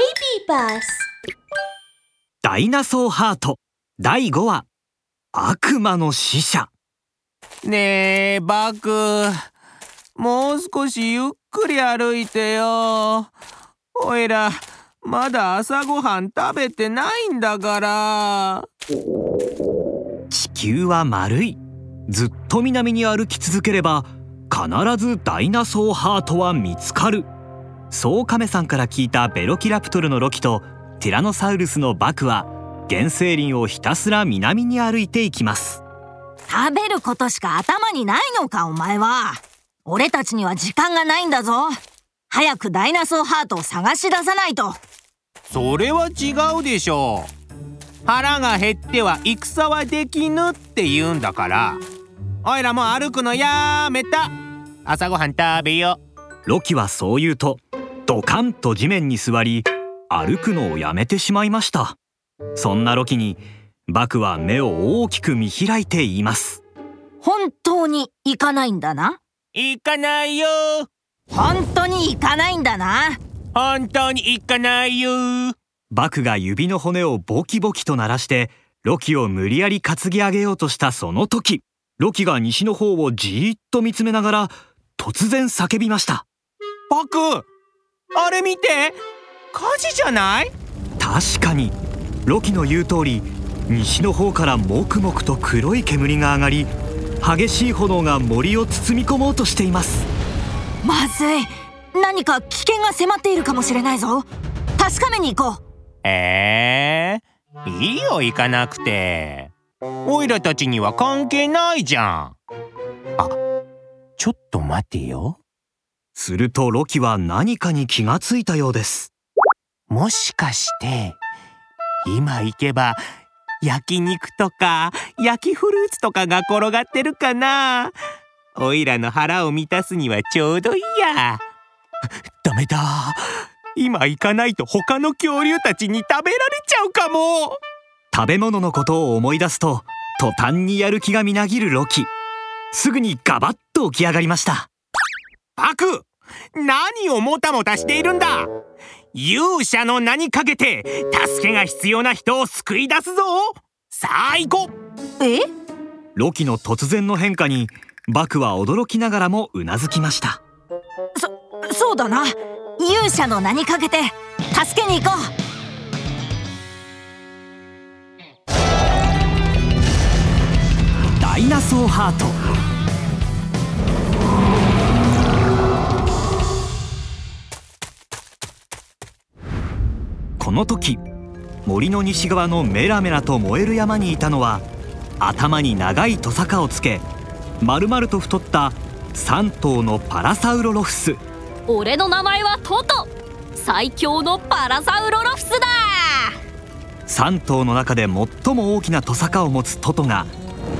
Baby Bus ダイナソーハート。第5話。悪魔の使者。ねえバク。もう少しゆっくり歩いてよ。おいらまだ朝ごはん食べてないんだから。地球は丸い。ずっと南に歩き続ければ必ずダイナソーハートは見つかるそうカメさんから聞いたベロキラプトルのロキとティラノサウルスのバクは原生林をひたすら南に歩いていきます。食べることしか頭にないのかお前は。俺たちには時間がないんだぞ。早くダイナソーハートを探し出さないと。それは違うでしょう。腹が減っては戦はできぬって言うんだから。おいらもう歩くのやめた。朝ごはん食べよロキはそう言うとドカンと地面に座り歩くのをやめてしまいました。そんなロキにバクは目を大きく見開いて言います。本当に行かないんだな？行かないよ。本当に行かないんだな？本当に行かないよ。バクが指の骨をボキボキと鳴らしてロキを無理やり担ぎ上げようとしたその時ロキが西の方をじーっと見つめながら突然叫びました。バクあれ見て。火事じゃない？確かに。ロキの言う通り西の方からもくもくと黒い煙が上がり激しい炎が森を包み込もうとしています。まずい。何か危険が迫っているかもしれないぞ。確かめに行こう。えー、いいよ行かなくて。おいらたちには関係ないじゃん。あちょっと待てよするとロキは何かに気がついたようです。もしかして今行けば焼肉とか焼きフルーツとかが転がってるかな？おいらの腹を満たすにはちょうどいいや。ダメだ。今行かないと他の恐竜たちに食べられちゃうかも。食べ物のことを思い出すと途端にやる気がみなぎるロキ。すぐにガバッと起き上がりました。バク何をもたもたしているんだ？勇者の名にかけて助けが必要な人を救い出すぞ。さあ行こう。え？ロキの突然の変化にバクは驚きながらもうなずきました。そそうだな。勇者の名にかけて助けに行こう。ダイナソーハートこの時森の西側のメラメラと燃える山にいたのは頭に長いトサカをつけ丸々と太った3頭のパラサウロロフス。俺の名前はトト。最強のパラサウロロフスだ。3頭の中で最も大きなトサカを持つトトが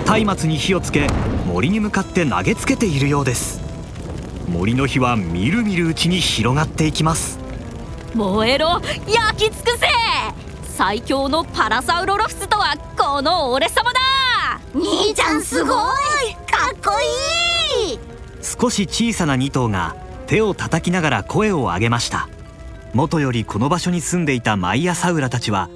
松明に火をつけ森に向かって投げつけているようです。森の火はみるみるうちに広がっていきます燃えろ焼き尽くせ。最強のパラサウロロフスとはこの俺様だ。兄ちゃんすごい。かっこいい。少し小さな2頭が手を叩きながら声を上げました。元よりこの場所に住んでいたマイヤサウラたちは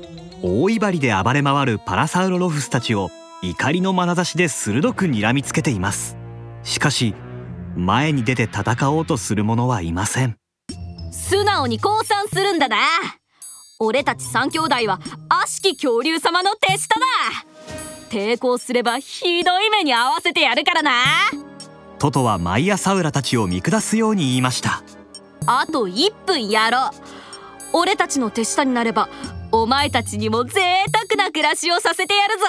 大威張りで暴れ回るパラサウロロフスたちを怒りの眼差しで鋭く睨みつけています。しかし前に出て戦おうとする者はいません。素直に降参するんだな。俺たち三兄弟は悪しき恐竜様の手下だ抵抗すればひどい目に遭わせてやるからな。トトはマイヤサウラたちを見下すように言いました。あと1分やろう。俺たちの手下になればお前たちにも贅沢な暮らしをさせてやるぞ。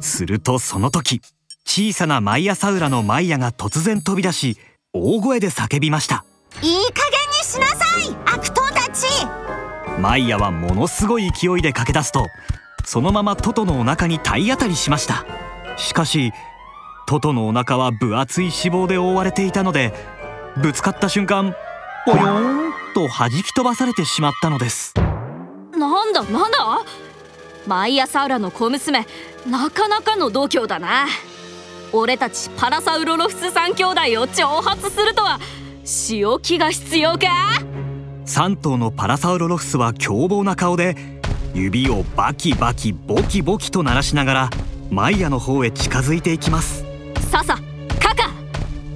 するとその時小さなマイヤサウラのマイヤが突然飛び出し大声で叫びました。いい加減にしなさい悪党たち。マイヤはものすごい勢いで駆け出すとそのままトトのお腹に体当たりしました。しかしトトのお腹は分厚い脂肪で覆われていたのでぶつかった瞬間ポヨーンと弾き飛ばされてしまったのです。なんだなんだ？マイヤサウラの小娘なかなかの度胸だな。俺たちパラサウロロフス三兄弟を挑発するとは仕置きが必要か？3頭のパラサウロロフスは凶暴な顔で指をバキバキボキボキと鳴らしながらマイヤの方へ近づいていきます。ささカカ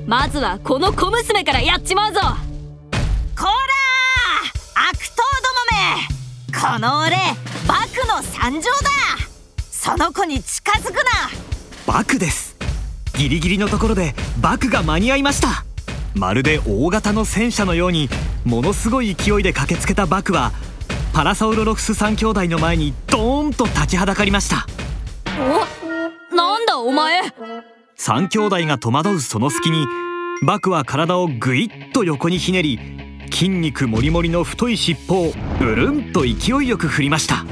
まずはこの小娘からやっちまうぞ！こら悪党どもめ！この俺バクの参上だ！その子に近づくな！バクです。ギリギリのところでバクが間に合いましたまるで大型の戦車のようにものすごい勢いで駆けつけたバクはパラサウロロフス3兄弟の前にドーンと立ちはだかりました。おなんだお前。3兄弟が戸惑うその隙にバクは体をぐいっと横にひねり筋肉もりもりの太い尻尾をうるんと勢いよく振りました。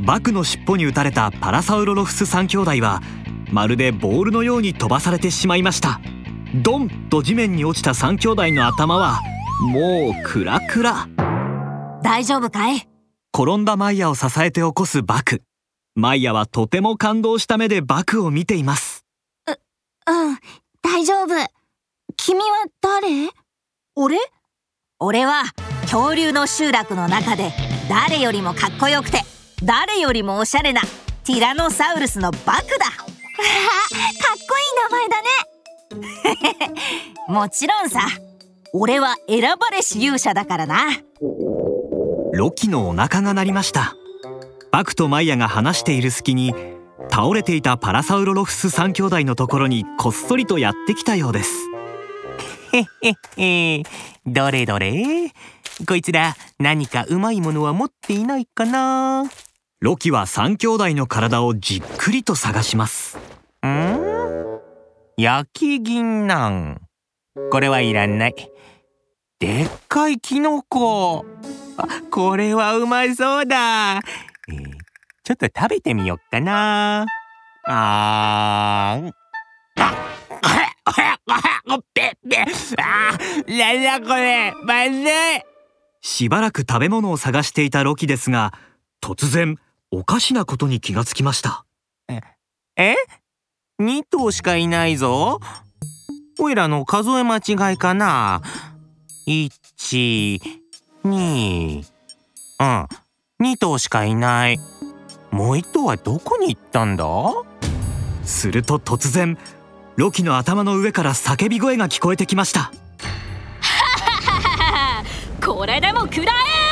バクの尻尾に打たれたパラサウロロフス3兄弟はまるでボールのように飛ばされてしまいました。ドンと地面に落ちた3兄弟の頭はもうクラクラ。大丈夫かい？転んだマイヤを支えて起こすバク。マイヤはとても感動した目でバクを見ています。うん大丈夫。君は誰？俺？俺は恐竜の集落の中で誰よりもかっこよくて誰よりもおしゃれなティラノサウルスのバクだ。かっこいい名前だね。もちろんさ俺は選ばれし勇者だからな。ロキのお腹が鳴りました。バクとマイヤが話している隙に倒れていたパラサウロロフス3兄弟のところにこっそりとやってきたようです。へへへどれどれ？こいつら何かうまいものは持っていないかな？ロキは3兄弟の体をじっくりと探しますん？焼き銀杏。これはいらない。でっかいキノコ。あこれはうまそうだ、えーちょっと食べてみよっかな。あーん。あ なんだこれ。まずい。しばらく食べ物を探していたロキですが突然おかしなことに気がつきました。え？?2 頭しかいないぞ。おいらの数え間違いかな ?1、2、うん、2頭しかいない。もう1頭はどこに行ったんだ？すると突然ロキの頭の上から叫び声が聞こえてきました これでも食らえ